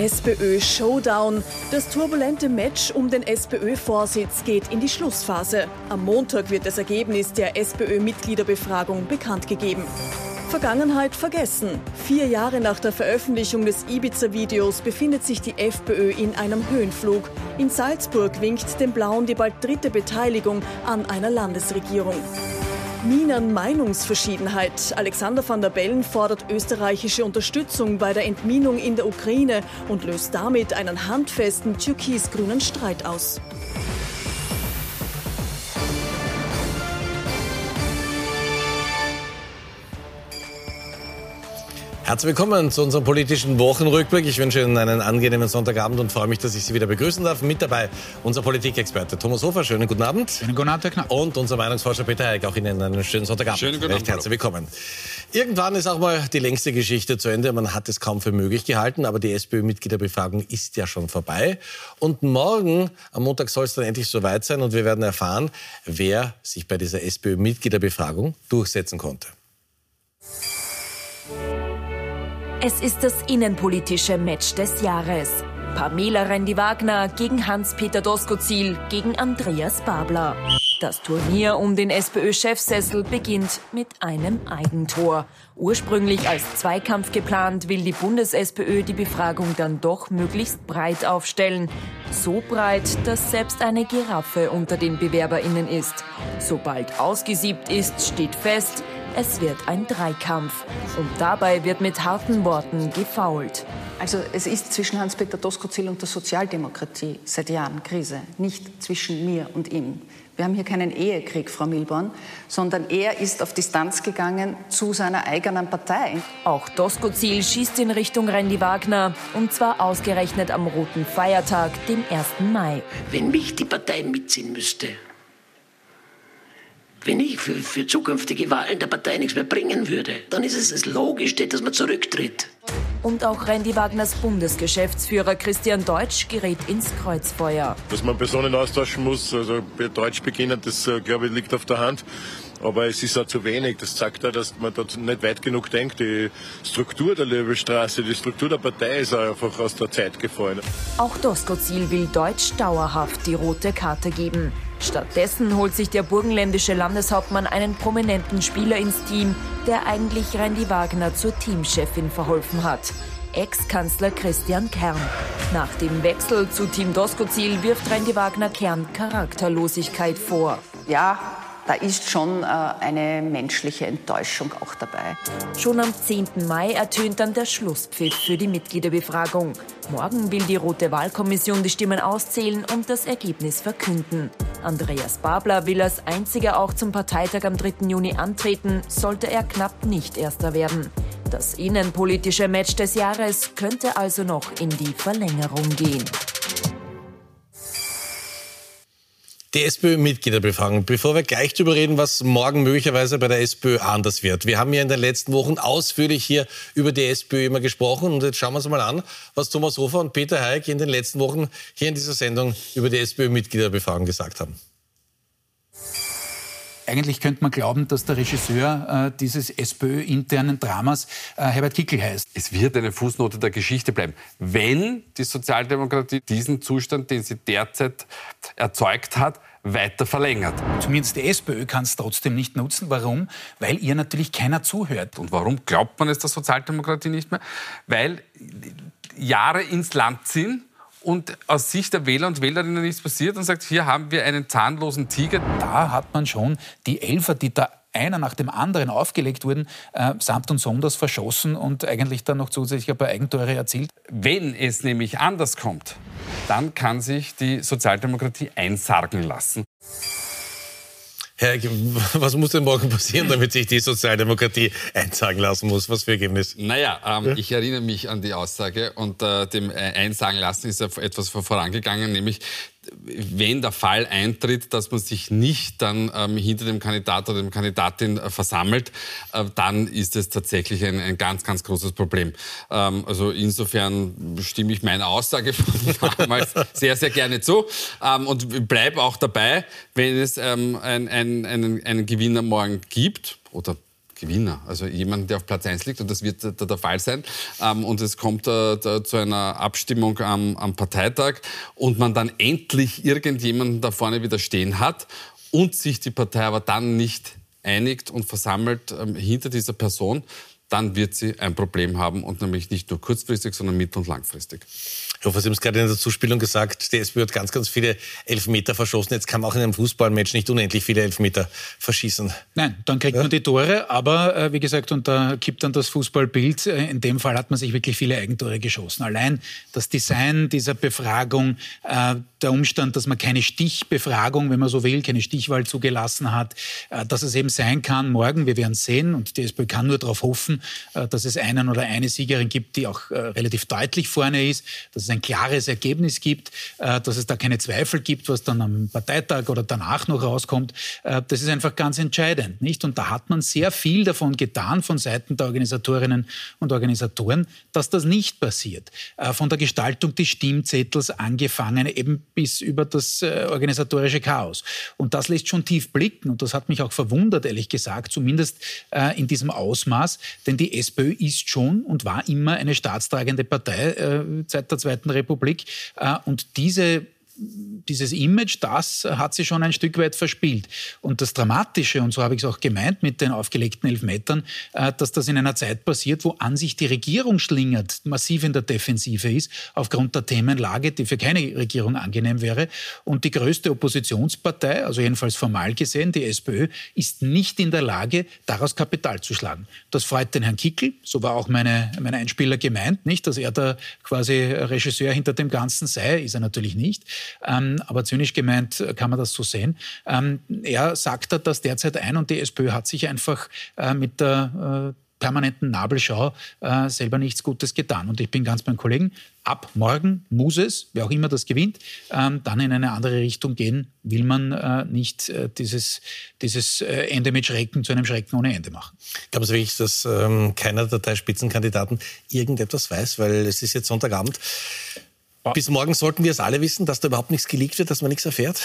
SPÖ-Showdown. Das turbulente Match um den SPÖ-Vorsitz geht in die Schlussphase. Am Montag wird das Ergebnis der SPÖ-Mitgliederbefragung bekannt gegeben. Vergangenheit vergessen. Vier Jahre nach der Veröffentlichung des Ibiza-Videos befindet sich die FPÖ in einem Höhenflug. In Salzburg winkt den Blauen die bald dritte Beteiligung an einer Landesregierung. Minen Meinungsverschiedenheit. Alexander van der Bellen fordert österreichische Unterstützung bei der Entminung in der Ukraine und löst damit einen handfesten türkis-grünen Streit aus. Herzlich willkommen zu unserem politischen Wochenrückblick. Ich wünsche Ihnen einen angenehmen Sonntagabend und freue mich, dass ich Sie wieder begrüßen darf. Mit dabei unser Politikexperte Thomas Hofer. Schönen guten Abend. Schönen guten Abend, Herr Knapp. Und unser Meinungsforscher Peter Heik. Auch Ihnen einen schönen Sonntagabend. Schönen guten Recht Abend. herzlich willkommen. Irgendwann ist auch mal die längste Geschichte zu Ende. Man hat es kaum für möglich gehalten, aber die SPÖ-Mitgliederbefragung ist ja schon vorbei. Und morgen, am Montag, soll es dann endlich soweit sein und wir werden erfahren, wer sich bei dieser SPÖ-Mitgliederbefragung durchsetzen konnte. Es ist das innenpolitische Match des Jahres. Pamela Rendi-Wagner gegen Hans-Peter Doskozil gegen Andreas Babler. Das Turnier um den SPÖ-Chefsessel beginnt mit einem Eigentor. Ursprünglich als Zweikampf geplant, will die Bundes-SPÖ die Befragung dann doch möglichst breit aufstellen. So breit, dass selbst eine Giraffe unter den BewerberInnen ist. Sobald ausgesiebt ist, steht fest, es wird ein Dreikampf. Und dabei wird mit harten Worten gefault. Also es ist zwischen Hans-Peter Doskozil und der Sozialdemokratie seit Jahren Krise, nicht zwischen mir und ihm. Wir haben hier keinen Ehekrieg, Frau Milborn, sondern er ist auf Distanz gegangen zu seiner eigenen Partei. Auch Doskozil schießt in Richtung Randy Wagner. Und zwar ausgerechnet am roten Feiertag, dem 1. Mai. wenn mich die Partei mitziehen müsste, wenn ich für, für zukünftige Wahlen der Partei nichts mehr bringen würde, dann ist es das Logischste, dass man zurücktritt. Und auch Randy Wagners Bundesgeschäftsführer Christian Deutsch gerät ins Kreuzfeuer. Dass man Personen austauschen muss, also bei Deutsch beginnen, das äh, glaube ich liegt auf der Hand. Aber es ist auch zu wenig. Das zeigt auch, dass man dort nicht weit genug denkt. Die Struktur der Löwestraße, die Struktur der Partei ist auch einfach aus der Zeit gefallen. Auch Doskozil will Deutsch dauerhaft die rote Karte geben. Stattdessen holt sich der burgenländische Landeshauptmann einen prominenten Spieler ins Team, der eigentlich Randy Wagner zur Teamchefin verholfen hat. Ex-Kanzler Christian Kern. Nach dem Wechsel zu Team Doskozil wirft Randy Wagner Kern Charakterlosigkeit vor. Ja, da ist schon äh, eine menschliche Enttäuschung auch dabei. Schon am 10. Mai ertönt dann der Schlusspfiff für die Mitgliederbefragung. Morgen will die Rote Wahlkommission die Stimmen auszählen und das Ergebnis verkünden. Andreas Babler will als einziger auch zum Parteitag am 3. Juni antreten, sollte er knapp nicht Erster werden. Das innenpolitische Match des Jahres könnte also noch in die Verlängerung gehen. Die SPÖ-Mitgliederbefragung. Bevor wir gleich darüber reden, was morgen möglicherweise bei der SPÖ anders wird. Wir haben ja in den letzten Wochen ausführlich hier über die SPÖ immer gesprochen. Und jetzt schauen wir uns mal an, was Thomas Hofer und Peter Heik in den letzten Wochen hier in dieser Sendung über die SPÖ-Mitgliederbefragung gesagt haben. Eigentlich könnte man glauben, dass der Regisseur äh, dieses SPÖ-internen Dramas äh, Herbert Kickl heißt. Es wird eine Fußnote der Geschichte bleiben. Wenn die Sozialdemokratie diesen Zustand, den sie derzeit erzeugt hat, weiter verlängert. Zumindest die SPÖ kann es trotzdem nicht nutzen. Warum? Weil ihr natürlich keiner zuhört. Und warum glaubt man es der Sozialdemokratie nicht mehr? Weil Jahre ins Land sind und aus Sicht der Wähler und Wählerinnen nichts passiert und sagt, hier haben wir einen zahnlosen Tiger. Da hat man schon die Elfer, die da einer nach dem anderen aufgelegt wurden, äh, samt und sonders verschossen und eigentlich dann noch zusätzlich ein paar Eigentore erzielt. Wenn es nämlich anders kommt, dann kann sich die Sozialdemokratie einsargen lassen. Herr, was muss denn morgen passieren, damit sich die Sozialdemokratie einsagen lassen muss? Was für Ergebnis? Naja, ähm, ich erinnere mich an die Aussage und äh, dem äh, Einsagen lassen ist ja etwas vorangegangen, nämlich wenn der Fall eintritt, dass man sich nicht dann ähm, hinter dem Kandidat oder dem Kandidatin äh, versammelt, äh, dann ist es tatsächlich ein, ein ganz, ganz großes Problem. Ähm, also insofern stimme ich meiner Aussage von damals sehr, sehr gerne zu ähm, und bleibe auch dabei, wenn es ähm, ein, ein, einen, einen Gewinner morgen gibt oder Gewinner. Also jemanden, der auf Platz 1 liegt und das wird der, der Fall sein. Ähm, und es kommt äh, da, zu einer Abstimmung am, am Parteitag und man dann endlich irgendjemanden da vorne wieder stehen hat und sich die Partei aber dann nicht einigt und versammelt ähm, hinter dieser Person, dann wird sie ein Problem haben und nämlich nicht nur kurzfristig, sondern mittel- und langfristig. Ich hoffe, Sie haben es gerade in der Zuspielung gesagt, die SPÖ hat ganz, ganz viele Elfmeter verschossen. Jetzt kann man auch in einem Fußballmatch nicht unendlich viele Elfmeter verschießen. Nein, dann kriegt ja? man die Tore, aber äh, wie gesagt, und da kippt dann das Fußballbild. Äh, in dem Fall hat man sich wirklich viele Eigentore geschossen. Allein das Design dieser Befragung, äh, der Umstand, dass man keine Stichbefragung, wenn man so will, keine Stichwahl zugelassen hat, äh, dass es eben sein kann, morgen, wir werden sehen, und die SPÖ kann nur darauf hoffen, äh, dass es einen oder eine Siegerin gibt, die auch äh, relativ deutlich vorne ist, dass es ein klares Ergebnis gibt, äh, dass es da keine Zweifel gibt, was dann am Parteitag oder danach noch rauskommt. Das ist einfach ganz entscheidend, nicht? Und da hat man sehr viel davon getan von Seiten der Organisatorinnen und Organisatoren, dass das nicht passiert. Von der Gestaltung des Stimmzettels angefangen, eben bis über das organisatorische Chaos. Und das lässt schon tief blicken und das hat mich auch verwundert, ehrlich gesagt, zumindest in diesem Ausmaß, denn die SPÖ ist schon und war immer eine staatstragende Partei seit der Zweiten Zweiten Republik. Äh, und diese dieses Image, das hat sie schon ein Stück weit verspielt. Und das Dramatische, und so habe ich es auch gemeint mit den aufgelegten Elfmetern, äh, dass das in einer Zeit passiert, wo an sich die Regierung schlingert, massiv in der Defensive ist, aufgrund der Themenlage, die für keine Regierung angenehm wäre. Und die größte Oppositionspartei, also jedenfalls formal gesehen, die SPÖ, ist nicht in der Lage, daraus Kapital zu schlagen. Das freut den Herrn Kickel, so war auch meine, mein Einspieler gemeint, nicht, dass er da quasi Regisseur hinter dem Ganzen sei, ist er natürlich nicht. Ähm, aber zynisch gemeint äh, kann man das so sehen. Ähm, er sagt das derzeit ein und die SPÖ hat sich einfach äh, mit der äh, permanenten Nabelschau äh, selber nichts Gutes getan. Und ich bin ganz beim Kollegen, ab morgen muss es, wer auch immer das gewinnt, ähm, dann in eine andere Richtung gehen, will man äh, nicht äh, dieses, dieses äh, Ende mit Schrecken zu einem Schrecken ohne Ende machen. Glauben Sie wirklich, dass ähm, keiner der drei Spitzenkandidaten irgendetwas weiß? Weil es ist jetzt Sonntagabend. Bis morgen sollten wir es alle wissen, dass da überhaupt nichts geleakt wird, dass man nichts erfährt?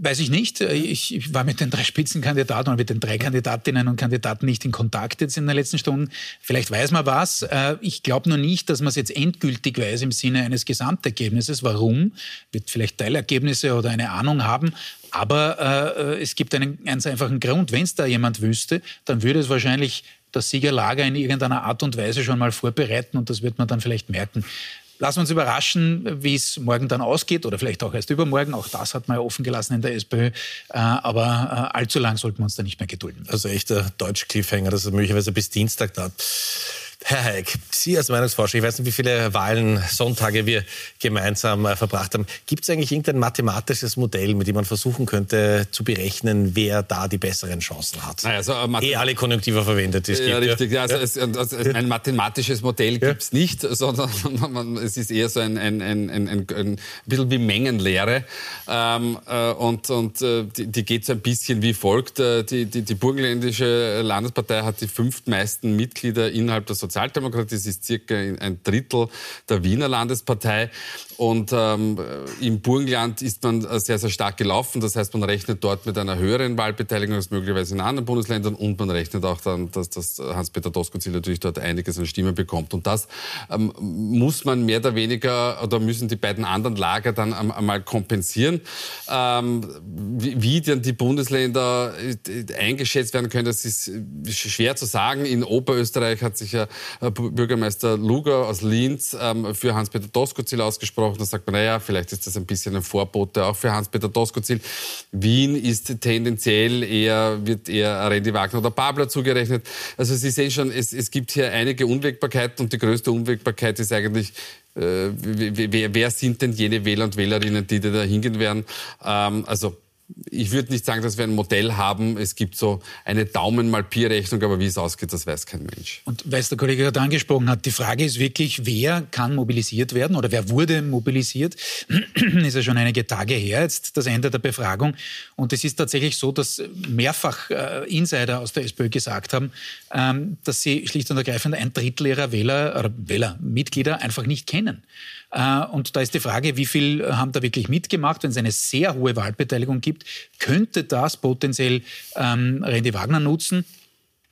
Weiß ich nicht. Ich, ich war mit den drei Spitzenkandidaten oder mit den drei Kandidatinnen und Kandidaten nicht in Kontakt jetzt in den letzten Stunden. Vielleicht weiß man was. Äh, ich glaube nur nicht, dass man es jetzt endgültig weiß im Sinne eines Gesamtergebnisses. Warum? Wird vielleicht Teilergebnisse oder eine Ahnung haben. Aber äh, es gibt einen ganz einfachen Grund. Wenn es da jemand wüsste, dann würde es wahrscheinlich das Siegerlager in irgendeiner Art und Weise schon mal vorbereiten und das wird man dann vielleicht merken. Lassen wir uns überraschen, wie es morgen dann ausgeht oder vielleicht auch erst übermorgen. Auch das hat man ja offen gelassen in der SPÖ. Äh, aber äh, allzu lang sollten wir uns da nicht mehr gedulden. Also echter Deutsch-Cliffhanger, dass es möglicherweise bis Dienstag dauert. Herr Heik, Sie als Meinungsforscher, ich weiß nicht, wie viele Wahlen, Sonntage wir gemeinsam äh, verbracht haben. Gibt es eigentlich irgendein mathematisches Modell, mit dem man versuchen könnte zu berechnen, wer da die besseren Chancen hat? Naja, also, äh, eh alle Konjunktiva verwendet. Es ja, gibt, richtig. Ja. Also, ja. Es, also, ein mathematisches Modell ja. gibt es nicht, sondern man, es ist eher so ein, ein, ein, ein, ein, ein bisschen wie Mengenlehre. Ähm, äh, und und äh, die, die geht so ein bisschen wie folgt. Äh, die, die, die burgenländische Landespartei hat die fünftmeisten Mitglieder innerhalb der Sozialdemokratie. Das ist circa ein Drittel der Wiener Landespartei. Und ähm, im Burgenland ist man sehr, sehr stark gelaufen. Das heißt, man rechnet dort mit einer höheren Wahlbeteiligung als möglicherweise in anderen Bundesländern. Und man rechnet auch dann, dass, dass Hans-Peter Doskozil natürlich dort einiges an Stimmen bekommt. Und das ähm, muss man mehr oder weniger, oder müssen die beiden anderen Lager dann einmal kompensieren. Ähm, wie, wie denn die Bundesländer äh, eingeschätzt werden können, das ist schwer zu sagen. In Oberösterreich hat sich ja äh, Bürgermeister Luger aus Linz ähm, für Hans-Peter Doskozil ausgesprochen gesprochen, da sagt man, naja, vielleicht ist das ein bisschen ein Vorbote auch für Hans-Peter Doskozil. Wien ist tendenziell eher, wird eher Randy Wagner oder Babler zugerechnet. Also Sie sehen schon, es, es gibt hier einige Unwägbarkeiten und die größte Unwägbarkeit ist eigentlich, äh, wer, wer, sind denn jene Wähler und Wählerinnen, die da hingehen werden? Ähm, also ich würde nicht sagen, dass wir ein Modell haben. Es gibt so eine Daumenmalpierrechnung, aber wie es ausgeht, das weiß kein Mensch. Und weil es der Kollege gerade angesprochen hat, die Frage ist wirklich, wer kann mobilisiert werden oder wer wurde mobilisiert? ist ja schon einige Tage her, jetzt das Ende der Befragung. Und es ist tatsächlich so, dass mehrfach äh, Insider aus der SPÖ gesagt haben, ähm, dass sie schlicht und ergreifend ein Drittel ihrer Wähler oder Wählermitglieder einfach nicht kennen. Äh, und da ist die Frage, wie viel haben da wirklich mitgemacht? Wenn es eine sehr hohe Wahlbeteiligung gibt, könnte das potenziell ähm, Randy Wagner nutzen.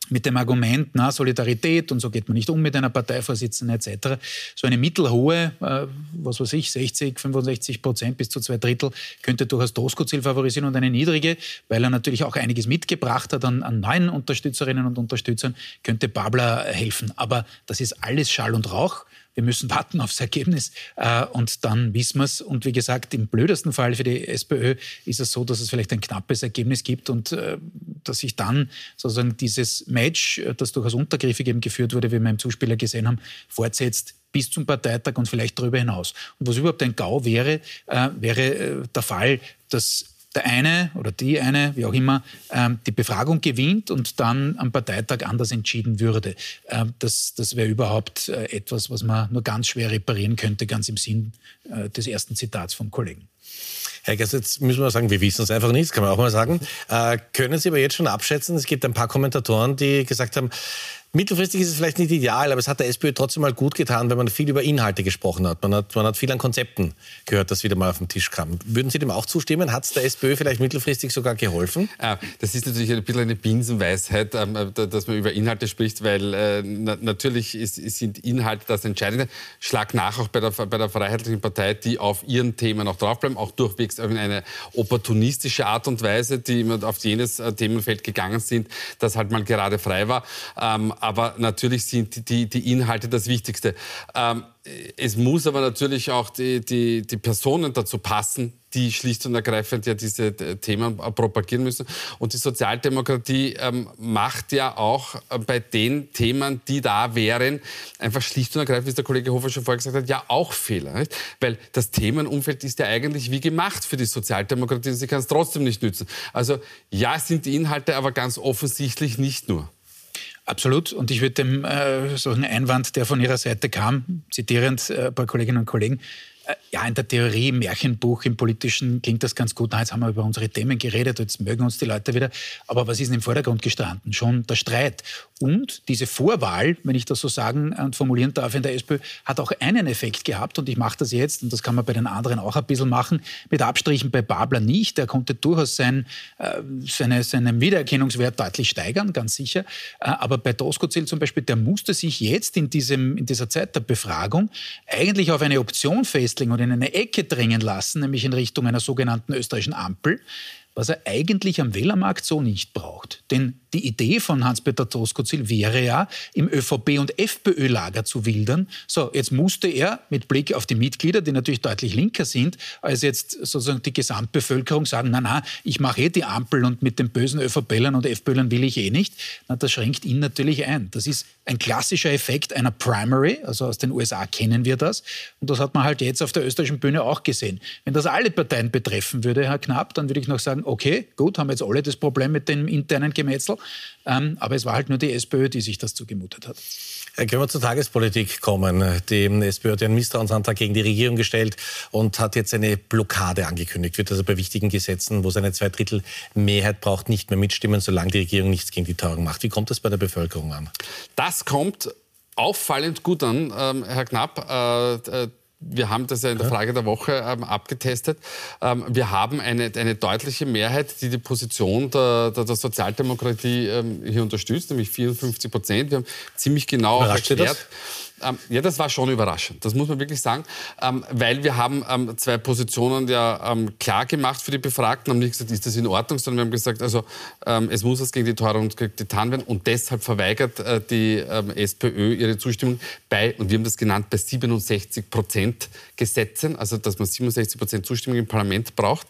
mit dem Argument, na, Solidarität und so geht man nicht um mit einer Parteivorsitzenden etc. So eine mittelhohe, äh, was weiß ich, 60, 65 Prozent bis zu zwei Drittel könnte durchaus Doskozil favorisieren und eine niedrige, weil er natürlich auch einiges mitgebracht hat an, an neuen Unterstützerinnen und Unterstützern, könnte Babler helfen. Aber das ist alles Schall und Rauch. Wir müssen warten aufs Ergebnis äh, und dann wissen wir es. Und wie gesagt, im blödesten Fall für die SPÖ ist es so, dass es vielleicht ein knappes Ergebnis gibt und äh, dass sich dann sozusagen dieses Match, äh, das durchaus untergriffig eben geführt wurde, wie wir im Zuspieler gesehen haben, fortsetzt bis zum Parteitag und vielleicht darüber hinaus. Und was überhaupt ein GAU wäre, äh, wäre äh, der Fall, dass der eine oder die eine, wie auch immer, ähm, die Befragung gewinnt und dann am Parteitag anders entschieden würde. Ähm, das das wäre überhaupt äh, etwas, was man nur ganz schwer reparieren könnte, ganz im Sinn äh, des ersten Zitats vom Kollegen. Herr Gers, jetzt müssen wir sagen, wir wissen es einfach nicht, kann man auch mal sagen. Äh, können Sie aber jetzt schon abschätzen, es gibt ein paar Kommentatoren, die gesagt haben, Mittelfristig ist es vielleicht nicht ideal, aber es hat der SPÖ trotzdem mal gut getan, wenn man viel über Inhalte gesprochen hat. Man hat, man hat viel an Konzepten gehört, das wieder mal auf den Tisch kam. Würden Sie dem auch zustimmen? Hat es der SPÖ vielleicht mittelfristig sogar geholfen? Ah, das ist natürlich ein bisschen eine Binsenweisheit, ähm, äh, dass man über Inhalte spricht, weil äh, natürlich ist, sind Inhalte das Entscheidende. Schlag nach auch bei der, bei der Freiheitlichen Partei, die auf ihren Themen noch draufbleiben, auch durchwegs in eine opportunistische Art und Weise, die immer auf jenes äh, Themenfeld gegangen sind, das halt mal gerade frei war. Ähm, aber natürlich sind die, die Inhalte das Wichtigste. Ähm, es muss aber natürlich auch die, die, die Personen dazu passen, die schlicht und ergreifend ja diese äh, Themen propagieren müssen. Und die Sozialdemokratie ähm, macht ja auch äh, bei den Themen, die da wären, einfach schlicht und ergreifend, wie der Kollege Hofer schon vorher gesagt hat, ja auch Fehler. Nicht? Weil das Themenumfeld ist ja eigentlich wie gemacht für die Sozialdemokratie und sie kann es trotzdem nicht nützen. Also ja, sind die Inhalte aber ganz offensichtlich nicht nur. Absolut. Und ich würde dem äh, solchen Einwand, der von Ihrer Seite kam, zitierend äh, ein paar Kolleginnen und Kollegen, ja, in der Theorie, im Märchenbuch, im Politischen klingt das ganz gut. Na, jetzt haben wir über unsere Themen geredet, jetzt mögen uns die Leute wieder. Aber was ist denn im Vordergrund gestanden? Schon der Streit. Und diese Vorwahl, wenn ich das so sagen und formulieren darf, in der SPÖ, hat auch einen Effekt gehabt. Und ich mache das jetzt, und das kann man bei den anderen auch ein bisschen machen, mit Abstrichen bei Babler nicht. Er konnte durchaus sein, äh, seine, seinen Wiedererkennungswert deutlich steigern, ganz sicher. Äh, aber bei Doskozil zum Beispiel, der musste sich jetzt in, diesem, in dieser Zeit der Befragung eigentlich auf eine Option fest Festling und in eine Ecke drängen lassen, nämlich in Richtung einer sogenannten österreichischen Ampel, was er eigentlich am Wählermarkt so nicht braucht. Denn die Idee von Hans-Peter Doskozil wäre ja, im ÖVP- und FPÖ-Lager zu wildern. So, jetzt musste er mit Blick auf die Mitglieder, die natürlich deutlich linker sind, als jetzt sozusagen die Gesamtbevölkerung sagen, na, na, ich mache eh die Ampel und mit den bösen ÖVP-Lern und FPÖ-Lern will ich eh nicht. Na, das schränkt ihn natürlich ein. Das ist ein klassischer Effekt einer Primary, also aus den USA kennen wir das. Und das hat man halt jetzt auf der österreichischen Bühne auch gesehen. Wenn das alle Parteien betreffen würde, Herr Knapp, dann würde ich noch sagen, okay, gut, haben jetzt alle das Problem mit dem internen Gemetzel. Ähm, aber es war halt nur die SPÖ, die sich das zugemutet hat. Können wir zur Tagespolitik kommen? Die SPÖ hat einen Misstrauensantrag gegen die Regierung gestellt und hat jetzt eine Blockade angekündigt. Wird also bei wichtigen Gesetzen, wo es eine Zweidrittel-Mehrheit braucht, nicht mehr mitstimmen, solange die Regierung nichts gegen die Teuerung macht. Wie kommt das bei der Bevölkerung an? Das kommt auffallend gut an, ähm, Herr Knapp. Äh, äh wir haben das ja in der Frage der Woche ähm, abgetestet. Ähm, wir haben eine, eine deutliche Mehrheit, die die Position der, der, der Sozialdemokratie ähm, hier unterstützt, nämlich 54 Prozent. Wir haben ziemlich genau erklärt. Ähm, ja, das war schon überraschend. Das muss man wirklich sagen, ähm, weil wir haben ähm, zwei Positionen ja ähm, klar gemacht für die Befragten. Haben nicht gesagt, ist das in Ordnung, sondern wir haben gesagt, also ähm, es muss was gegen die Teuerung getan werden und deshalb verweigert äh, die ähm, SPÖ ihre Zustimmung bei, und wir haben das genannt, bei 67 Prozent Gesetzen, also dass man 67 Prozent Zustimmung im Parlament braucht.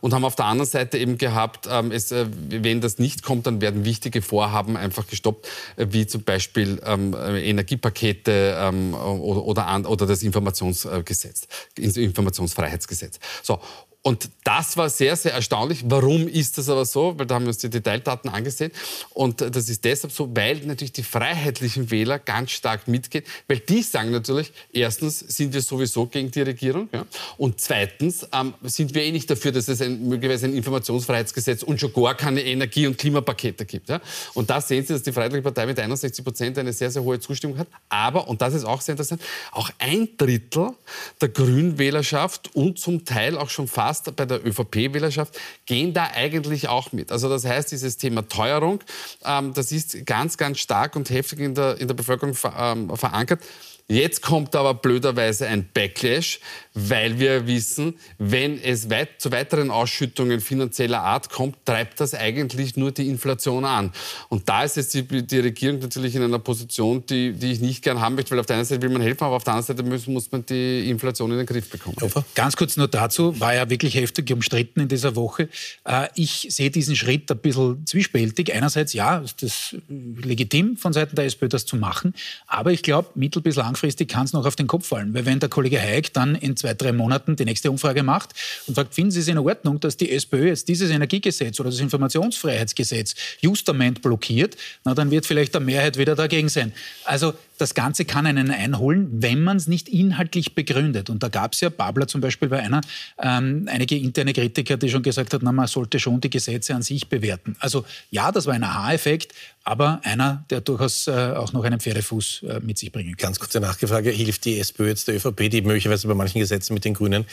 und haben auf der anderen Seite eben gehabt, es, äh, wenn das nicht kommt, dann werden wichtige Vorhaben einfach gestoppt, äh, wie zum Beispiel Energiepaket Geräte ähm, oder, oder, oder das Informationsgesetz, Informationsfreiheitsgesetz. So, und das war sehr, sehr erstaunlich. Warum ist das aber so? Weil da haben wir uns die Detaildaten angesehen. Und das ist deshalb so, weil natürlich die freiheitlichen Wähler ganz stark mitgehen. Weil die sagen natürlich, erstens sind wir sowieso gegen die Regierung. Ja? Und zweitens ähm, sind wir eh nicht dafür, dass es ein, möglicherweise ein Informationsfreiheitsgesetz und schon gar keine Energie- und Klimapakete gibt. Ja? Und da sehen Sie, dass die Freiheitliche Partei mit 61 Prozent eine sehr, sehr hohe Zustimmung hat. Aber, und das ist auch sehr interessant, auch ein Drittel der Grünwählerschaft und zum Teil auch schon fast fast bei der ÖVP-Wählerschaft, gehen da eigentlich auch mit. Also das heißt, dieses Thema Teuerung, ähm, das ist ganz, ganz stark und heftig in der, in der Bevölkerung ver, ähm, verankert. Jetzt kommt aber blöderweise ein Backlash, weil wir wissen, wenn es weit, zu weiteren Ausschüttungen finanzieller Art kommt, treibt das eigentlich nur die Inflation an. Und da ist jetzt die, die Regierung natürlich in einer Position, die, die, ich nicht gern haben möchte, weil auf der einen Seite will man helfen, aber auf der anderen Seite muss, muss man die Inflation in den Griff bekommen. Ganz kurz nur dazu, war ja wirklich heftig umstritten in dieser Woche. Äh, ich sehe diesen Schritt ein bisschen zwiespältig. Einerseits, ja, ist das legitim von Seiten der SPÖ, das zu machen, aber ich glaube, mittel- bis lang langfristig kann es noch auf den Kopf fallen. Weil wenn der Kollege Hayek dann in zwei, drei Monaten die nächste Umfrage macht und sagt, finden Sie es in Ordnung, dass die SPÖ jetzt dieses Energiegesetz oder das Informationsfreiheitsgesetz justament blockiert, na, dann wird vielleicht der Mehrheit wieder dagegen sein. Also das Ganze kann einen einholen, wenn man es nicht inhaltlich begründet. Und da gab es ja, Babler zum Beispiel bei einer, ähm, einige interne Kritiker, die schon gesagt hat, na, man sollte schon die Gesetze an sich bewerten. Also ja, das war ein Aha-Effekt, aber einer, der durchaus äh, auch noch einen Pferdefuß äh, mit sich bringen kann. Ganz kurze Nachfrage, hilft die SPÖ jetzt der ÖVP, die möglicherweise bei manchen Gesetzen mit den Grünen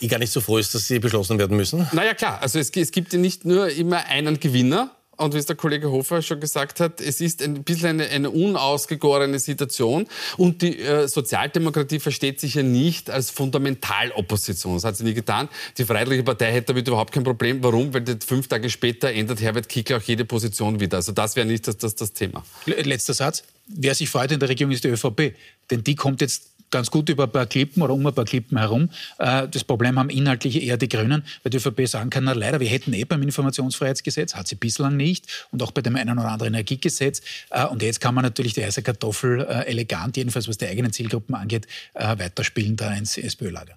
eh gar nicht so froh ist, dass sie beschlossen werden müssen? Naja klar, also es, es gibt ja nicht nur immer einen Gewinner, und wie es der Kollege Hofer schon gesagt hat, es ist ein bisschen eine, eine unausgegorene Situation. Und die äh, Sozialdemokratie versteht sich ja nicht als Fundamentalopposition. Das hat sie nie getan. Die Freiheitliche Partei hätte damit überhaupt kein Problem. Warum? Weil fünf Tage später ändert Herbert Kickl auch jede Position wieder. Also das wäre nicht das, das, das Thema. Letzter Satz. Wer sich freut in der Regierung ist die ÖVP. Denn die kommt jetzt ganz gut über ein paar Klippen oder um ein paar Klippen herum. Äh, das Problem haben inhaltlich eher die Grünen, weil die ÖVP sagen kann, na leider, wir hätten eh beim Informationsfreiheitsgesetz, hat sie bislang nicht, und auch bei dem einen oder anderen Energiegesetz. Äh, und jetzt kann man natürlich die heiße Kartoffel äh, elegant, jedenfalls was die eigenen Zielgruppen angeht, weiterspielen da ins SPÖ-Lager.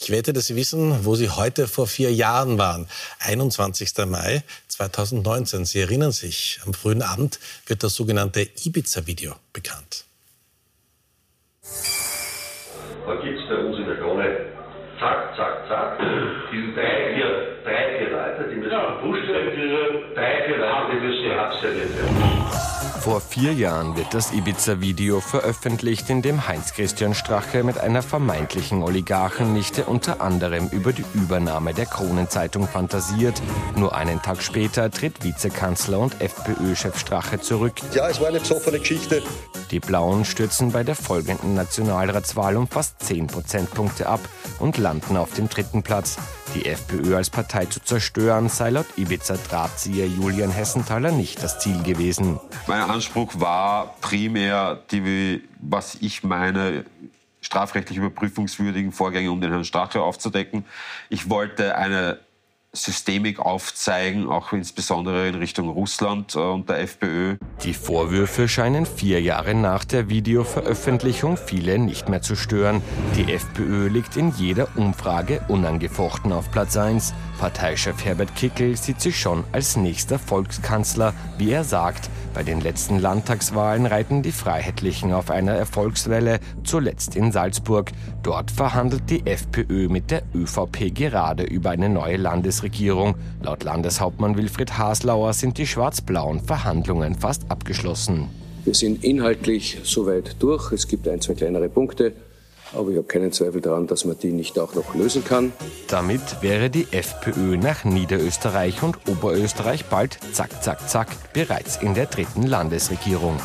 Ich wette, dass Sie wissen, wo Sie heute vor vier Jahren waren. 21. Mai 2019. Sie erinnern sich, am frühen Abend wird das sogenannte Ibiza-Video bekannt. Da gibt es bei uns in der Krone zack, zack, zack, diese drei, vier, drei, vier Leute, die müssen ja, werden, drei, vier Leute, die müssen abserviert werden. Vor vier Jahren wird das Ibiza-Video veröffentlicht, in dem Heinz-Christian Strache mit einer vermeintlichen Oligarchennichte unter anderem über die Übernahme der Kronenzeitung fantasiert. Nur einen Tag später tritt Vizekanzler und FPÖ-Chef Strache zurück. Ja, es war eine besoffene Geschichte. Die Blauen stürzen bei der folgenden Nationalratswahl um fast 10 Prozentpunkte ab und landen auf dem dritten Platz. Die FPÖ als Partei zu zerstören, sei laut Ibiza-Drahtzieher Julian Hessenthaler nicht das Ziel gewesen. Mein Anspruch war primär, die, was ich meine, strafrechtlich überprüfungswürdigen Vorgänge um den Herrn Strache aufzudecken. Ich wollte eine Systemik aufzeigen, auch insbesondere in Richtung Russland äh, und der FPÖ. Die Vorwürfe scheinen vier Jahre nach der Videoveröffentlichung viele nicht mehr zu stören. Die FPÖ liegt in jeder Umfrage unangefochten auf Platz 1. Parteichef Herbert Kickel sieht sich schon als nächster Volkskanzler, wie er sagt. Bei den letzten Landtagswahlen reiten die Freiheitlichen auf einer Erfolgswelle, zuletzt in Salzburg. Dort verhandelt die FPÖ mit der ÖVP gerade über eine neue Landesregierung. Laut Landeshauptmann Wilfried Haslauer sind die schwarz-blauen Verhandlungen fast abgeschlossen. Wir sind inhaltlich soweit durch. Es gibt ein, zwei kleinere Punkte. Aber ich habe keinen Zweifel daran, dass man die nicht auch noch lösen kann. Damit wäre die FPÖ nach Niederösterreich und Oberösterreich bald zack, zack, zack bereits in der dritten Landesregierung.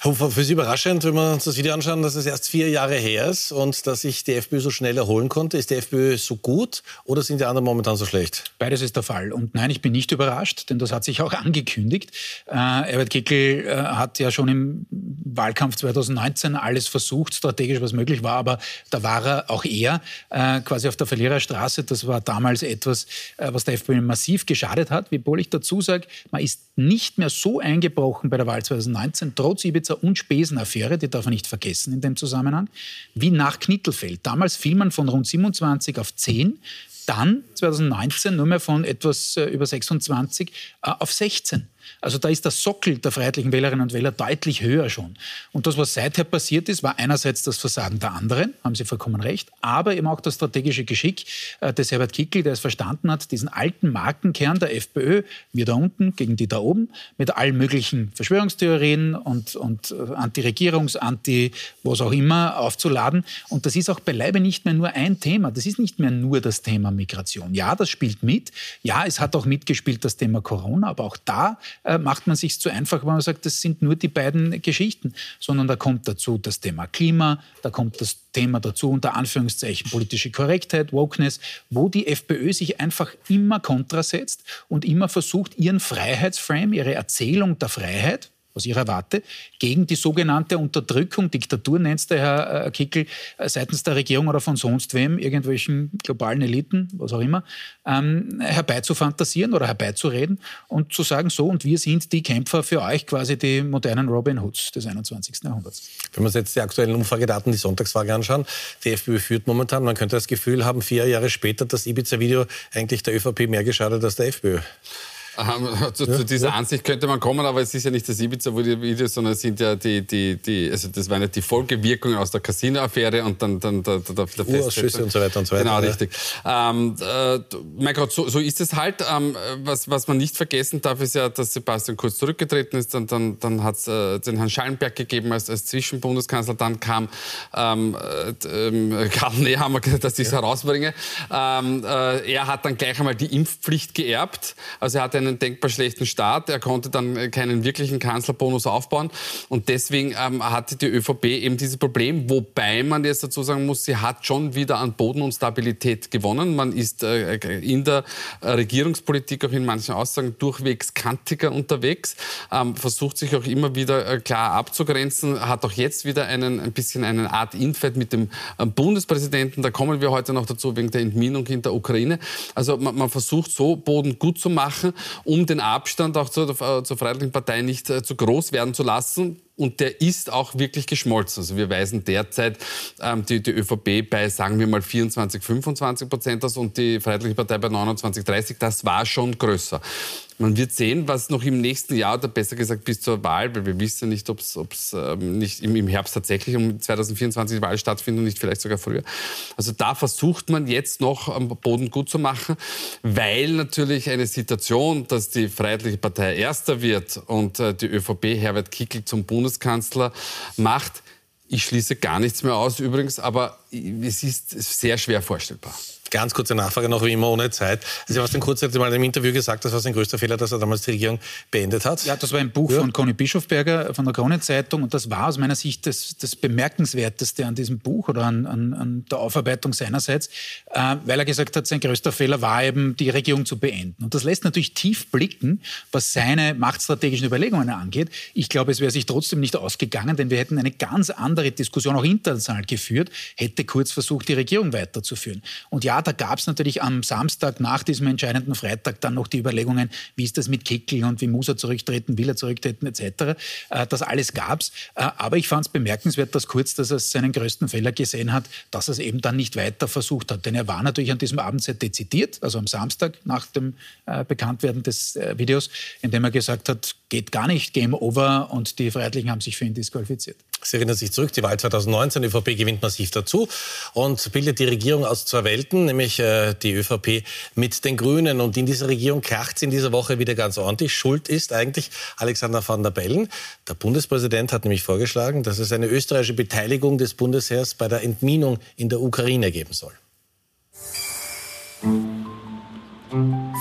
Für Sie überraschend, wenn wir uns das Video anschauen, dass es erst vier Jahre her ist und dass sich die FPÖ so schnell erholen konnte. Ist die FPÖ so gut oder sind die anderen momentan so schlecht? Beides ist der Fall. Und nein, ich bin nicht überrascht, denn das hat sich auch angekündigt. Äh, Herbert Kickl äh, hat ja schon im Wahlkampf 2019 alles versucht, strategisch was möglich war, aber da war er auch er äh, quasi auf der Verliererstraße. Das war damals etwas, äh, was der FPÖ massiv geschadet hat. Wiewohl ich dazu sage, man ist nicht mehr so eingebrochen bei der Wahl 2019, trotz Ibiza und Spesenaffäre, die darf man nicht vergessen in dem Zusammenhang, wie nach Knittelfeld. Damals fiel man von rund 27 auf 10, dann 2019 nur mehr von etwas äh, über 26 äh, auf 16. Also da ist der Sockel der freiheitlichen Wählerinnen und Wähler deutlich höher schon. Und das, was seither passiert ist, war einerseits das Versagen der anderen, haben Sie vollkommen recht, aber eben auch das strategische Geschick äh, des Herbert Kickl, der es verstanden hat, diesen alten Markenkern der FPÖ, wir da unten gegen die da oben, mit allen möglichen Verschwörungstheorien und, und äh, Anti-Regierungs-, Anti-, was auch immer aufzuladen. Und das ist auch beileibe nicht mehr nur ein Thema. Das ist nicht mehr nur das Thema Migration. Ja, das spielt mit. Ja, es hat auch mitgespielt das Thema Corona, aber auch da äh, macht man sich zu einfach, wenn man sagt, das sind nur die beiden Geschichten, sondern da kommt dazu das Thema Klima, da kommt das Thema dazu unter Anführungszeichen politische Korrektheit, Wokeness, wo die FPÖ sich einfach immer kontrasetzt und immer versucht, ihren Freiheitsframe, ihre Erzählung der Freiheit, aus Ihrer Warte, gegen die sogenannte Unterdrückung, Diktatur nennt der Herr äh, Kickel, äh, seitens der Regierung oder von sonst wem, irgendwelchen globalen Eliten, was auch immer, ähm, herbeizufantasieren oder herbeizureden und zu sagen, so und wir sind die Kämpfer für euch, quasi die modernen Robin Hoods des 21. Jahrhunderts. Wenn wir uns jetzt die aktuellen Umfragedaten, die Sonntagsfrage anschauen, die FPÖ führt momentan, man könnte das Gefühl haben, vier Jahre später das Ibiza-Video eigentlich der ÖVP mehr geschadet als der FPÖ. Ähm, zu, ja, zu, dieser ja. Ansicht könnte man kommen, aber es ist ja nicht das Ibiza-Video, sondern es sind ja die, die, die, also das waren ja die Folgewirkungen aus der Casino-Affäre und dann, dann der, der, der Urausschüsse und so weiter und so weiter. Genau, ja. richtig. Ähm, äh, mein Gott, so, so ist es halt. Ähm, was, was man nicht vergessen darf, ist ja, dass Sebastian Kurz zurückgetreten ist. Dann, dann, dann hat es äh, den Herrn Schallenberg gegeben als, als Zwischenbundeskanzler. Dann kam ähm, äh, Karl Nehammer, dass ich es herausbringe. Ähm, äh, er hat dann gleich einmal die Impfpflicht geerbt. Also er hat einen denkbar schlechten Start. Er konnte dann äh, keinen wirklichen Kanzlerbonus aufbauen. Und deswegen ähm, hatte die ÖVP eben dieses Problem. Wobei man jetzt dazu sagen muss, sie hat schon wieder an Boden und Stabilität gewonnen. Man ist äh, in der Regierungspolitik auch in manchen Aussagen durchwegs kantiger unterwegs, ähm, versucht sich auch immer wieder äh, klar abzugrenzen, hat auch jetzt wieder einen, ein bisschen eine Art Infight mit dem ähm, Bundespräsidenten. Da kommen wir heute noch dazu wegen der Entminung in der Ukraine. Also man, man versucht so Boden gut zu machen um den Abstand auch zur, äh, zur Freiheitlichen Partei nicht äh, zu groß werden zu lassen und der ist auch wirklich geschmolzen. Also wir weisen derzeit ähm, die, die ÖVP bei, sagen wir mal, 24, 25 Prozent aus und die Freiheitliche Partei bei 29, 30. Das war schon größer. Man wird sehen, was noch im nächsten Jahr, oder besser gesagt bis zur Wahl, weil wir wissen nicht, ob es ähm, nicht im, im, Herbst tatsächlich um 2024 die Wahl stattfindet und nicht vielleicht sogar früher. Also da versucht man jetzt noch am Boden gut zu machen, weil natürlich eine Situation, dass die Freiheitliche Partei Erster wird und äh, die ÖVP Herbert Kickl zum Bundeskanzler macht, ich schließe gar nichts mehr aus übrigens, aber es ist sehr schwer vorstellbar. Ganz kurze Nachfrage noch, wie immer ohne Zeit. Also Sebastian Kurz hat mal einem Interview gesagt, das war sein größter Fehler, dass er damals die Regierung beendet hat. Ja, das war ein Buch ja. von Conny Bischofberger von der Krone-Zeitung und das war aus meiner Sicht das, das Bemerkenswerteste an diesem Buch oder an, an, an der Aufarbeitung seinerseits, äh, weil er gesagt hat, sein größter Fehler war eben, die Regierung zu beenden. Und das lässt natürlich tief blicken, was seine machtstrategischen Überlegungen angeht. Ich glaube, es wäre sich trotzdem nicht ausgegangen, denn wir hätten eine ganz andere Diskussion auch international geführt, hätte Kurz versucht, die Regierung weiterzuführen. Und ja, da gab es natürlich am Samstag nach diesem entscheidenden Freitag dann noch die Überlegungen, wie ist das mit Kickel und wie muss er zurücktreten, will er zurücktreten etc. Äh, das alles gab es. Äh, aber ich fand es bemerkenswert, dass Kurz, dass er seinen größten Fehler gesehen hat, dass er es eben dann nicht weiter versucht hat. Denn er war natürlich an diesem Abend sehr dezidiert, also am Samstag nach dem äh, Bekanntwerden des Videos, in dem er gesagt hat, geht gar nicht, Game Over und die Freiheitlichen haben sich für ihn disqualifiziert. Sie erinnern sich zurück, die Wahl 2019, die ÖVP gewinnt massiv dazu und bildet die Regierung aus zwei Welten, nämlich äh, die ÖVP mit den Grünen. Und in dieser Regierung kracht es in dieser Woche wieder ganz ordentlich. Schuld ist eigentlich Alexander van der Bellen. Der Bundespräsident hat nämlich vorgeschlagen, dass es eine österreichische Beteiligung des Bundesheers bei der Entminung in der Ukraine geben soll.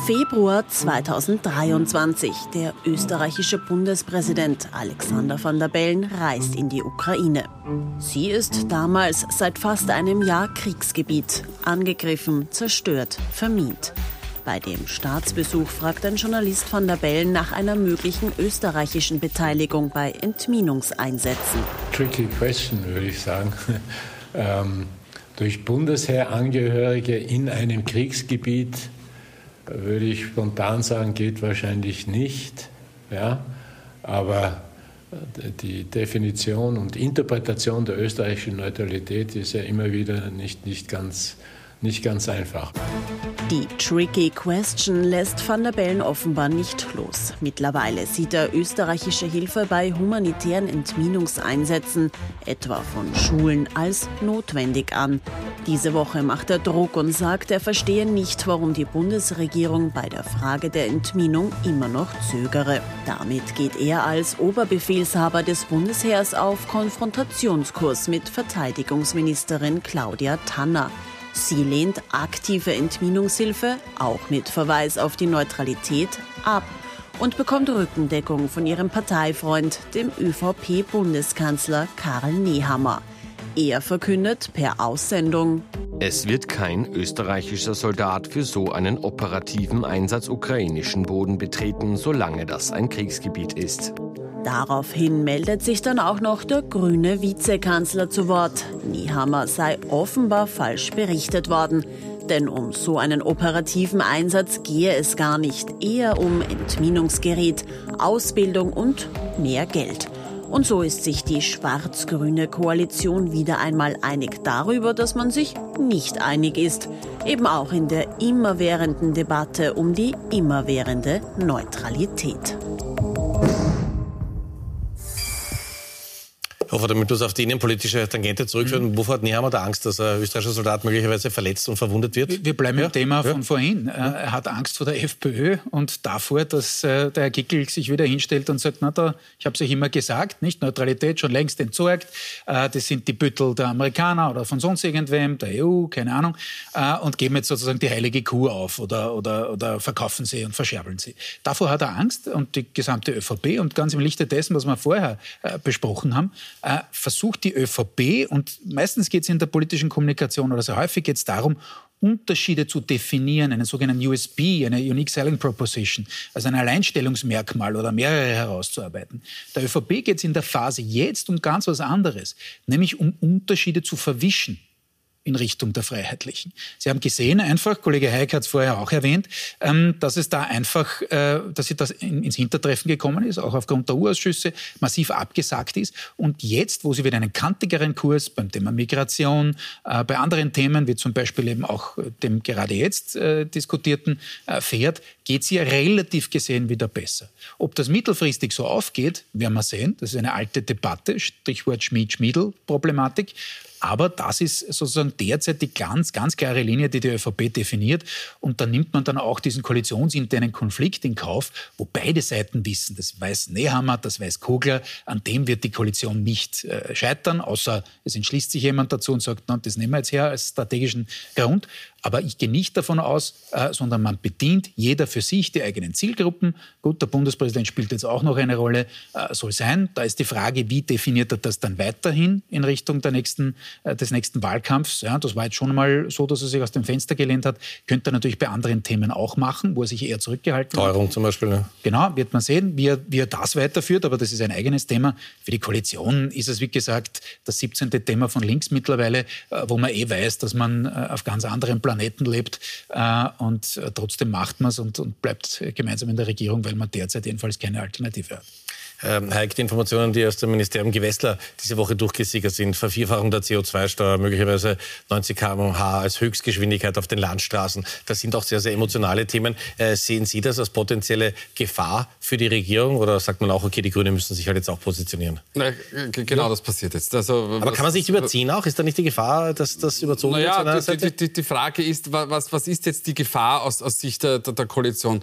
Februar 2023. Der österreichische Bundespräsident Alexander van der Bellen reist in die Ukraine. Sie ist damals seit fast einem Jahr Kriegsgebiet, angegriffen, zerstört, vermint. Bei dem Staatsbesuch fragt ein Journalist van der Bellen nach einer möglichen österreichischen Beteiligung bei Entminungseinsätzen. Tricky question, würde ich sagen. ähm, durch Bundesheerangehörige in einem Kriegsgebiet würde ich spontan sagen, geht wahrscheinlich nicht. Ja? Aber die Definition und Interpretation der österreichischen Neutralität ist ja immer wieder nicht, nicht ganz nicht ganz einfach. Die tricky question lässt Van der Bellen offenbar nicht los. Mittlerweile sieht er österreichische Hilfe bei humanitären Entminungseinsätzen, etwa von Schulen, als notwendig an. Diese Woche macht er Druck und sagt, er verstehe nicht, warum die Bundesregierung bei der Frage der Entminung immer noch zögere. Damit geht er als Oberbefehlshaber des Bundesheers auf Konfrontationskurs mit Verteidigungsministerin Claudia Tanner. Sie lehnt aktive Entminungshilfe, auch mit Verweis auf die Neutralität, ab und bekommt Rückendeckung von ihrem Parteifreund, dem ÖVP-Bundeskanzler Karl Nehammer. Er verkündet per Aussendung, es wird kein österreichischer Soldat für so einen operativen Einsatz ukrainischen Boden betreten, solange das ein Kriegsgebiet ist. Daraufhin meldet sich dann auch noch der grüne Vizekanzler zu Wort. Niehammer sei offenbar falsch berichtet worden. Denn um so einen operativen Einsatz gehe es gar nicht, eher um Entminungsgerät, Ausbildung und mehr Geld. Und so ist sich die schwarz-grüne Koalition wieder einmal einig darüber, dass man sich nicht einig ist. Eben auch in der immerwährenden Debatte um die immerwährende Neutralität. Hoffe, damit wir es auf die innenpolitische Tangente zurückführen. Mhm. Wovor hat Nehammer da Angst, dass ein österreichischer Soldat möglicherweise verletzt und verwundet wird? Wir bleiben ja. im Thema ja. von vorhin. Er hat Angst vor der FPÖ und davor, dass äh, der Herr Gickel sich wieder hinstellt und sagt, na da, ich habe es euch immer gesagt, nicht Neutralität schon längst entsorgt. Äh, das sind die Büttel der Amerikaner oder von sonst irgendwem, der EU, keine Ahnung, äh, und geben jetzt sozusagen die heilige Kuh auf oder, oder, oder verkaufen sie und verscherbeln sie. Davor hat er Angst und die gesamte ÖVP und ganz im Lichte dessen, was wir vorher besprochen haben, äh, versucht die ÖVP, und meistens geht es in der politischen Kommunikation oder sehr häufig geht es darum, Unterschiede zu definieren, einen sogenannten USB, eine Unique Selling Proposition, also ein Alleinstellungsmerkmal oder mehrere herauszuarbeiten. Der ÖVP geht es in der Phase jetzt um ganz was anderes, nämlich um Unterschiede zu verwischen in Richtung der Freiheitlichen. Sie haben gesehen einfach, Kollege Heik hat es vorher auch erwähnt, ähm, dass es da einfach, äh, dass das ins Hintertreffen gekommen ist, auch aufgrund der U-Ausschüsse massiv abgesagt ist. Und jetzt, wo sie wieder einen kantigeren Kurs beim Thema Migration, äh, bei anderen Themen, wie zum Beispiel eben auch dem gerade jetzt äh, diskutierten, fährt, geht sie ja relativ gesehen wieder besser. Ob das mittelfristig so aufgeht, werden wir sehen. Das ist eine alte Debatte, Stichwort Schmied-Schmiedel-Problematik. Aber das ist sozusagen derzeit die ganz, ganz klare Linie, die die ÖVP definiert. Und da nimmt man dann auch diesen koalitionsinternen Konflikt in Kauf, wo beide Seiten wissen, das weiß Nehammer, das weiß Kogler, an dem wird die Koalition nicht äh, scheitern, außer es entschließt sich jemand dazu und sagt, na, das nehmen wir jetzt her als strategischen Grund. Aber ich gehe nicht davon aus, äh, sondern man bedient jeder für sich die eigenen Zielgruppen. Gut, der Bundespräsident spielt jetzt auch noch eine Rolle, äh, soll sein. Da ist die Frage, wie definiert er das dann weiterhin in Richtung der nächsten, des nächsten Wahlkampfs. Ja, das war jetzt schon mal so, dass er sich aus dem Fenster gelehnt hat. Könnte er natürlich bei anderen Themen auch machen, wo er sich eher zurückgehalten hat. Teuerung zum Beispiel. Ne? Genau, wird man sehen, wie er, wie er das weiterführt. Aber das ist ein eigenes Thema. Für die Koalition ist es, wie gesagt, das 17. Thema von links mittlerweile, äh, wo man eh weiß, dass man äh, auf ganz anderen Planeten lebt äh, und äh, trotzdem macht man es und, und bleibt gemeinsam in der Regierung, weil man derzeit jedenfalls keine Alternative hat. Ähm, Heik, die Informationen, die aus dem Ministerium Gewessler diese Woche durchgesickert sind, Vervierfachung der CO2-Steuer, möglicherweise 90 km/h als Höchstgeschwindigkeit auf den Landstraßen, das sind auch sehr, sehr emotionale Themen. Äh, sehen Sie das als potenzielle Gefahr für die Regierung oder sagt man auch, okay, die Grünen müssen sich halt jetzt auch positionieren? Na, genau ja. das passiert jetzt. Also, Aber kann man sich überziehen auch? Ist da nicht die Gefahr, dass das überzogen naja, wird? Die, die, die, Frage ist, was, was ist jetzt die Gefahr aus, aus Sicht der, der, der Koalition?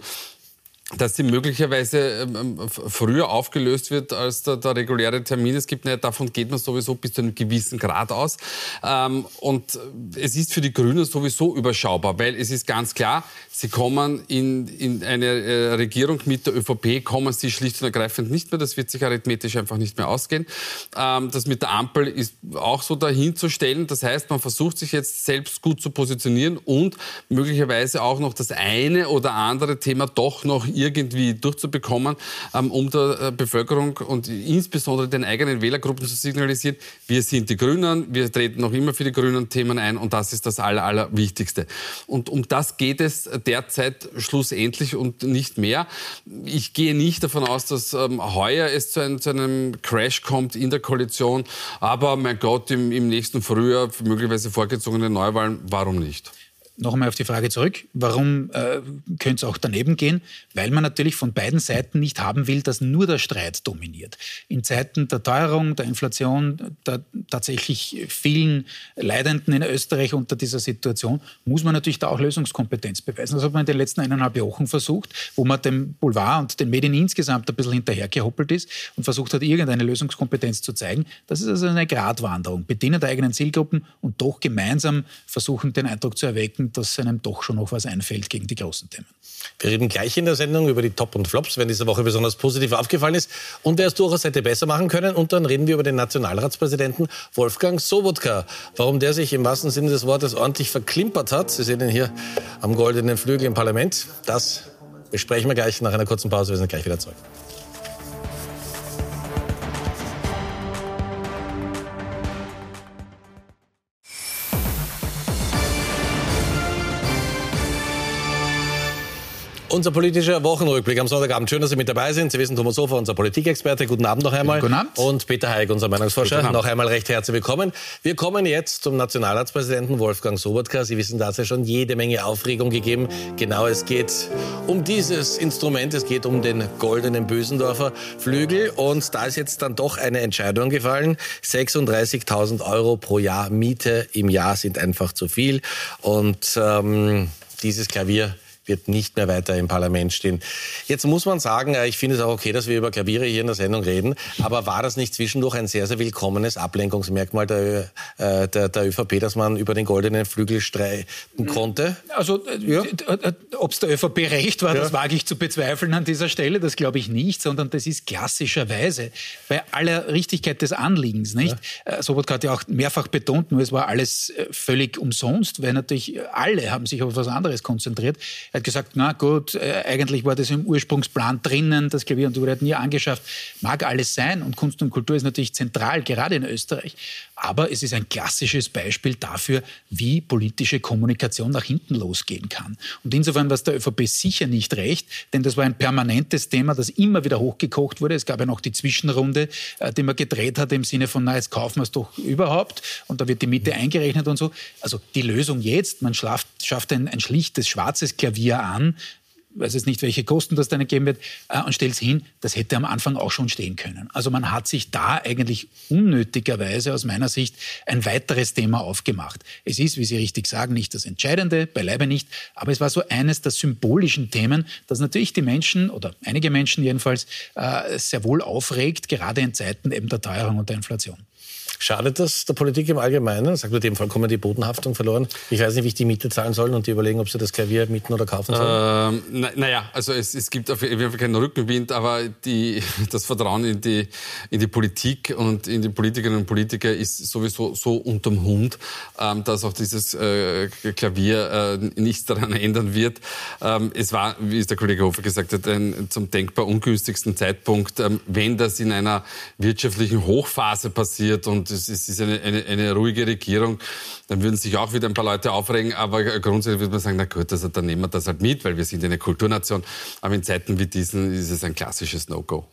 Dass sie möglicherweise ähm, ähm, früher aufgelöst wird als der, der, reguläre Termin. Es gibt, naja, davon geht man sowieso bis zu einem gewissen Grad aus. Ähm, und es ist für die Grünen sowieso überschaubar, weil es ist ganz klar, sie kommen in, in eine äh, Regierung mit der ÖVP, kommen sie schlicht und ergreifend nicht mehr. Das wird sich arithmetisch einfach nicht mehr ausgehen. Das mit der Ampel ist auch so dahin zu stellen. Das heißt, man versucht sich jetzt selbst gut zu positionieren und möglicherweise auch noch das eine oder andere Thema doch noch irgendwie durchzubekommen, ähm, um der äh, Bevölkerung und insbesondere den eigenen Wählergruppen zu signalisieren, wir sind die Grünen, wir treten noch immer für die grünen Themen ein und das ist das Aller, Allerwichtigste. Und um das geht es derzeit schlussendlich und nicht mehr. Ich gehe nicht davon aus, dass ähm, heuer es zu, ein, zu, einem Crash kommt in der Koalition, aber mein Gott, im, im nächsten Frühjahr möglicherweise vorgezogene Neuwahlen, warum nicht? Noch einmal auf die Frage zurück, warum äh, könnte es auch daneben gehen? Weil man natürlich von beiden Seiten nicht haben will, dass nur der Streit dominiert. In Zeiten der Teuerung, der Inflation, der tatsächlich vielen Leidenden in Österreich unter dieser Situation, muss man natürlich da auch Lösungskompetenz beweisen. Das hat man in den letzten eineinhalb Wochen versucht, wo man dem Boulevard und den Medien insgesamt ein bisschen hinterhergehoppelt ist und versucht hat, irgendeine Lösungskompetenz zu zeigen. Das ist also eine Gratwanderung. Bedienen der eigenen Zielgruppen und doch gemeinsam versuchen, den Eindruck zu erwecken, dass einem doch schon noch was einfällt gegen die großen Themen. Wir reden gleich in der Sendung über die Top und Flops, wenn diese Woche besonders positiv aufgefallen ist und wer es durchaus hätte besser machen können. Und dann reden wir über den Nationalratspräsidenten Wolfgang Sobotka. Warum der sich im wahrsten Sinne des Wortes ordentlich verklimpert hat. Sie sehen ihn hier am goldenen Flügel im Parlament. Das besprechen wir gleich nach einer kurzen Pause. Wir sind gleich wieder zurück. Unser politischer Wochenrückblick am Sonntagabend. Schön, dass Sie mit dabei sind. Sie wissen, Thomas Hofer, unser Politikexperte. Guten Abend noch einmal. Guten Abend. Und Peter Heig, unser Meinungsforscher. Noch einmal recht herzlich willkommen. Wir kommen jetzt zum Nationalratspräsidenten Wolfgang Sobotka. Sie wissen, da hat es ja schon jede Menge Aufregung gegeben. Genau, es geht um dieses Instrument. Es geht um den goldenen Bösendorfer Flügel. Und da ist jetzt dann doch eine Entscheidung gefallen. 36.000 Euro pro Jahr Miete im Jahr sind einfach zu viel. Und ähm, dieses Klavier wird nicht mehr weiter im Parlament stehen. Jetzt muss man sagen, äh, ich finde es auch okay, dass wir über Klaviere hier in der Sendung reden, aber war das nicht zwischendurch ein sehr, sehr willkommenes Ablenkungsmerkmal der, äh, der, der ÖVP, dass man über den goldenen Flügel streiten konnte? Also, äh, ja. ob es der ÖVP recht war, ja. das wage ich zu bezweifeln an dieser Stelle, das glaube ich nicht, sondern das ist klassischerweise bei aller Richtigkeit des Anliegens, nicht? Ja. Sobotka hat ja auch mehrfach betont, nur es war alles völlig umsonst, weil natürlich alle haben sich auf was anderes konzentriert. Er hat gesagt, na gut, äh, eigentlich war das im Ursprungsplan drinnen, das Klavier und wurde nie angeschafft. Mag alles sein und Kunst und Kultur ist natürlich zentral, gerade in Österreich. Aber es ist ein klassisches Beispiel dafür, wie politische Kommunikation nach hinten losgehen kann. Und insofern war es der ÖVP sicher nicht recht, denn das war ein permanentes Thema, das immer wieder hochgekocht wurde. Es gab ja noch die Zwischenrunde, äh, die man gedreht hat im Sinne von, na, jetzt kaufen wir es doch überhaupt und da wird die Miete eingerechnet und so. Also die Lösung jetzt, man schafft, ein, ein schlichtes schwarzes Klavier an, weiß jetzt nicht, welche Kosten das dann geben wird, äh, und stellt es hin, das hätte am Anfang auch schon stehen können. Also man hat sich da eigentlich unnötigerweise aus meiner Sicht ein weiteres Thema aufgemacht. Es ist, wie Sie richtig sagen, nicht das Entscheidende, beileibe nicht, aber es war so eines der symbolischen Themen, das natürlich die Menschen oder einige Menschen jedenfalls äh, sehr wohl aufregt, gerade in Zeiten eben der Teuerung und der Inflation. Schadet das der Politik im Allgemeinen? Sagt in dem Fall kommen die Bodenhaftung verloren. Ich weiß nicht, wie ich die Miete zahlen sollen und die überlegen, ob sie das Klavier mieten oder kaufen sollen. Ähm, na, naja, also es, es gibt auf jeden Fall keinen Rückenwind, aber die, das Vertrauen in die, in die Politik und in die Politikerinnen und Politiker ist sowieso so unterm Hund, ähm, dass auch dieses äh, Klavier äh, nichts daran ändern wird. Ähm, es war, wie es der Kollege Hofer gesagt hat, ein zum denkbar ungünstigsten Zeitpunkt, ähm, wenn das in einer wirtschaftlichen Hochphase passiert und es ist eine, eine, eine, ruhige Regierung, dann würden sich auch wieder ein paar Leute aufregen. Aber grundsätzlich würde man sagen, na gut, also dann nehmen wir das halt mit, weil wir sind eine Kulturnation. Aber in Zeiten wie diesen ist es ein klassisches No-Go.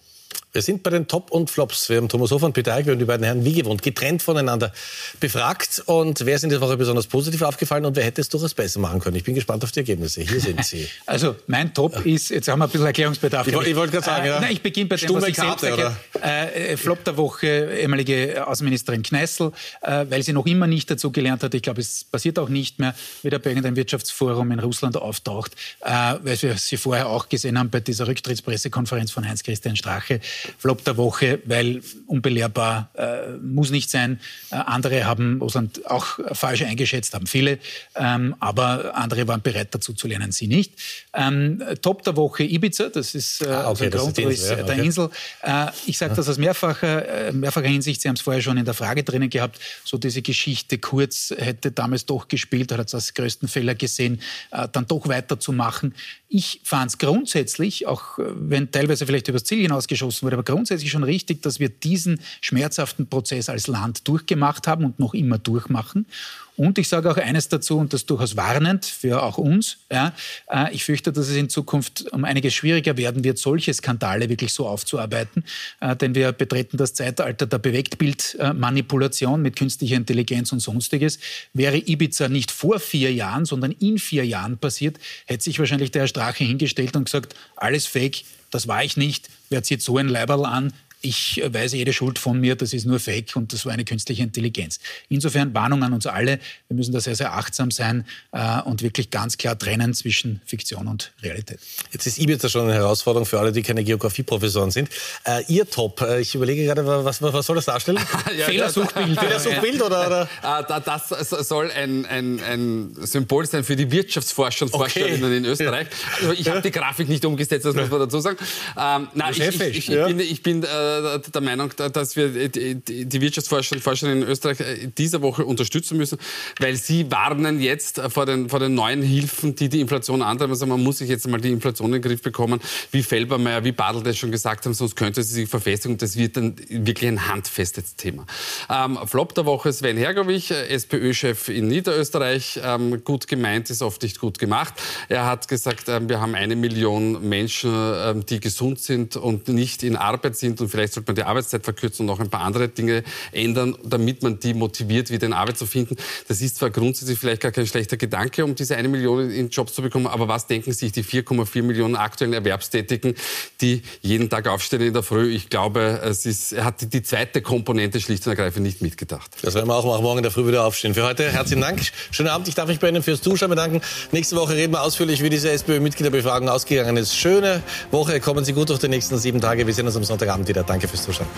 Wir sind bei den Top und Flops. Wir haben Thomas Hofer und Peter Eichel und die beiden Herren wie gewohnt getrennt voneinander befragt. Und wer ist in dieser Woche besonders positiv aufgefallen und wer hätte es durchaus besser machen können? Ich bin gespannt auf die Ergebnisse. Hier sind sie. Also mein Top ist, jetzt haben wir ein bisschen Erklärungsbedarf. Ich, ich wollte gerade sagen, äh, ja. Nein, ich beginne bei dem, Stumme was ich Karte, selbst äh, Flop der Woche, ehemalige Außenministerin Kneißl, äh, weil sie noch immer nicht dazu gelernt hat. Ich glaube, es passiert auch nicht mehr, wieder bei irgendeinem Wirtschaftsforum in Russland auftaucht, äh, weil wir sie vorher auch gesehen haben bei dieser Rücktrittspressekonferenz von Heinz-Christian Strache. Flop der Woche, weil unbelehrbar äh, muss nicht sein. Äh, andere haben Russland auch falsch eingeschätzt, haben viele, ähm, aber andere waren bereit dazu zu lernen, sie nicht. Ähm, Top der Woche Ibiza, das ist äh, ah, okay, der Grundriss ja, okay. der Insel. Äh, ich sage das aus mehrfacher, äh, mehrfacher Hinsicht, Sie haben es vorher schon in der Frage drinnen gehabt, so diese Geschichte kurz hätte damals doch gespielt, hat es als größten Fehler gesehen, äh, dann doch weiterzumachen. Ich fand es grundsätzlich, auch äh, wenn teilweise vielleicht übers Ziel hinausgeschossen wurde, aber grundsätzlich schon richtig, dass wir diesen schmerzhaften Prozess als Land durchgemacht haben und noch immer durchmachen. Und ich sage auch eines dazu, und das durchaus warnend für auch uns. Ja, äh, ich fürchte, dass es in Zukunft um einiges schwieriger werden wird, solche Skandale wirklich so aufzuarbeiten. Äh, denn wir betreten das Zeitalter der Bewegtbildmanipulation mit künstlicher Intelligenz und sonstiges. Wäre Ibiza nicht vor vier Jahren, sondern in vier Jahren passiert, hätte sich wahrscheinlich der Herr Strache hingestellt und gesagt, alles fake, das war ich nicht, wer zieht so ein Leiberl an, ich weise jede Schuld von mir, das ist nur Fake und das war eine künstliche Intelligenz. Insofern Warnung an uns alle, wir müssen da sehr, sehr achtsam sein äh, und wirklich ganz klar trennen zwischen Fiktion und Realität. Jetzt ist Ibiza schon eine Herausforderung für alle, die keine Geografieprofessoren sind. Äh, Ihr Top, äh, ich überlege gerade, was, was soll das darstellen? ja, Fehlersuchbild. Fehlersuchbild oder? oder? Äh, das soll ein, ein, ein, Symbol sein für die Wirtschaftsforscher und Forscherinnen okay. in Österreich. Also ich habe die Grafik nicht umgesetzt, das muss man dazu sagen. Ähm, nein, ich, ich, ich, ich, bin, ich bin äh, der Meinung, dass wir die Wirtschaftsforscher und Forscherinnen in Österreich äh, diese Woche unterstützen müssen, weil sie warnen jetzt vor den, vor den neuen Hilfen, die die Inflation antreiben. Also man muss sich jetzt mal die Inflation in den Griff bekommen, wie Felbermeier, wie Badl das schon gesagt haben, sonst könnte sie sich verfestigen. Das wird dann wirklich ein handfestes Thema. Ähm, Flop der Woche Sven Hergovich, äh, SPÖ-Chef in Niederösterreich. Ähm, gut gemeint ist oft nicht gut gemacht. Er hat gesagt, ähm, wir haben eine Million Menschen, ähm, die gesund sind und nicht in Arbeit sind und vielleicht vielleicht sollte man die Arbeitszeit verkürzen und noch ein paar andere Dinge ändern, damit man die motiviert, wieder in Arbeit zu finden. Das ist zwar grundsätzlich vielleicht gar kein schlechter Gedanke, um diese eine Million in Jobs zu bekommen, aber was denken sich die 4,4 Millionen aktuellen Erwerbstätigen, die jeden Tag aufstehen in der Früh? Ich glaube, es ist, hat die zweite Komponente schlicht und ergreifend nicht mitgedacht. Das werden wir auch machen, morgen in der Früh wieder aufstehen. Für heute herzlichen Dank. Schönen Abend. Ich darf mich bei Ihnen fürs Zuschauen bedanken. Nächste Woche reden wir ausführlich, wie diese SPÖ-Mitgliederbefragung ausgegangen ist. Schöne Woche. Kommen Sie gut durch die nächsten sieben Tage. Wir sehen uns am Sonntagabend wieder. Danke fürs Zuschauen.